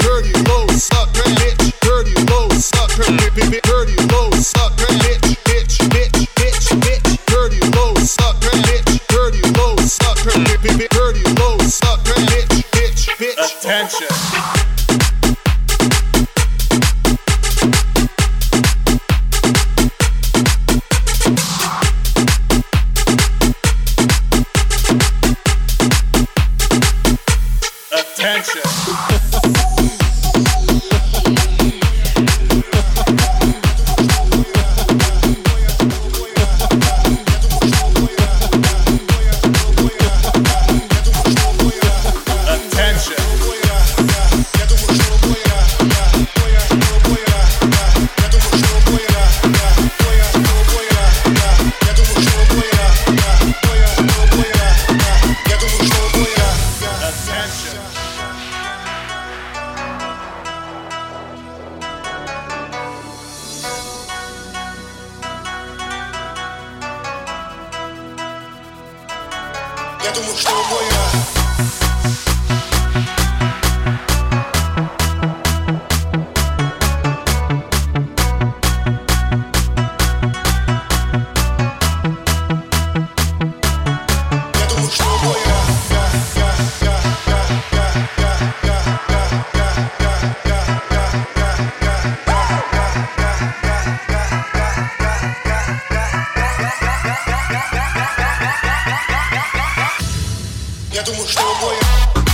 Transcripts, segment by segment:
Dirty low suck bitch. Dirty low suck bitch. Dirty low suck bitch. Bitch bitch bitch bitch. Dirty low suck bitch. Dirty low suck bitch. Bitch. Bitch bitch. Attention. Я думаю, что мой...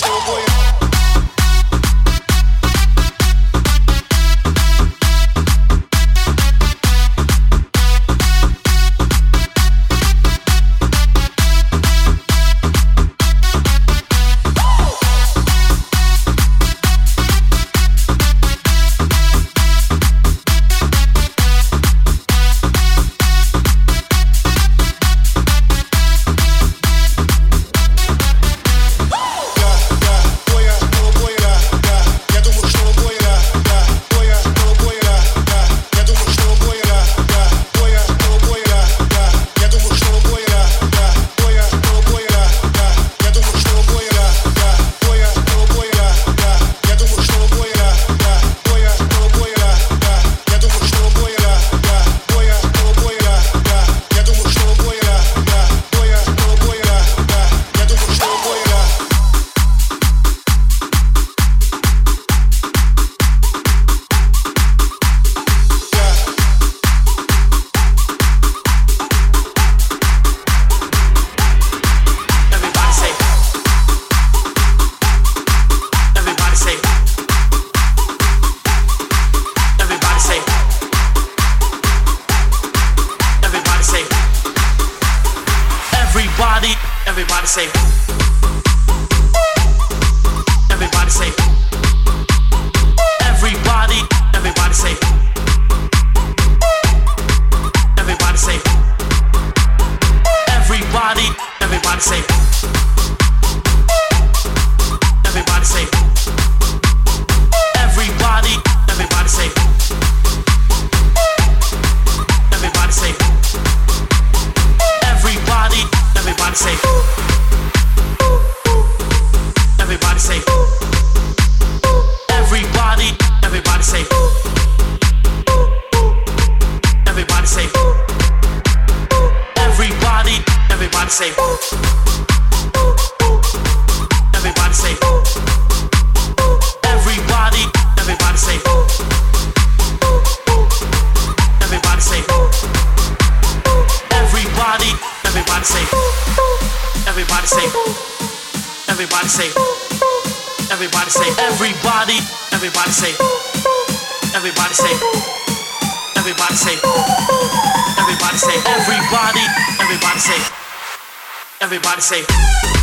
Still boy. Everybody say.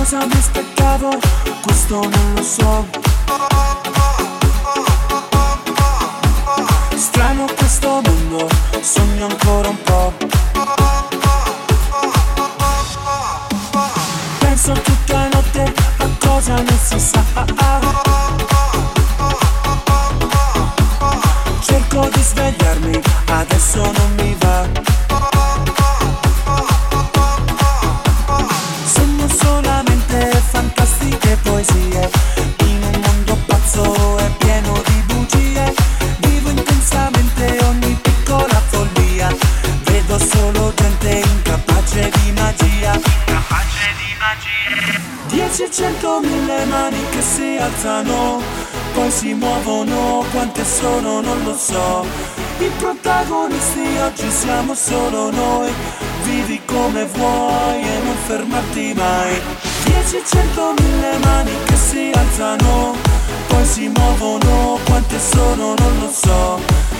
cosa mi aspettavo, questo non lo so. Strano questo mondo, sogno ancora un po'. Penso tutta notte a cosa non si sa. Cerco di svegliarmi, adesso non mi e centomila mani che si alzano, poi si muovono, quante sono non lo so. I protagonisti oggi siamo solo noi, vivi come vuoi e non fermarti mai. Dieci, centomila mani che si alzano, poi si muovono, quante sono non lo so.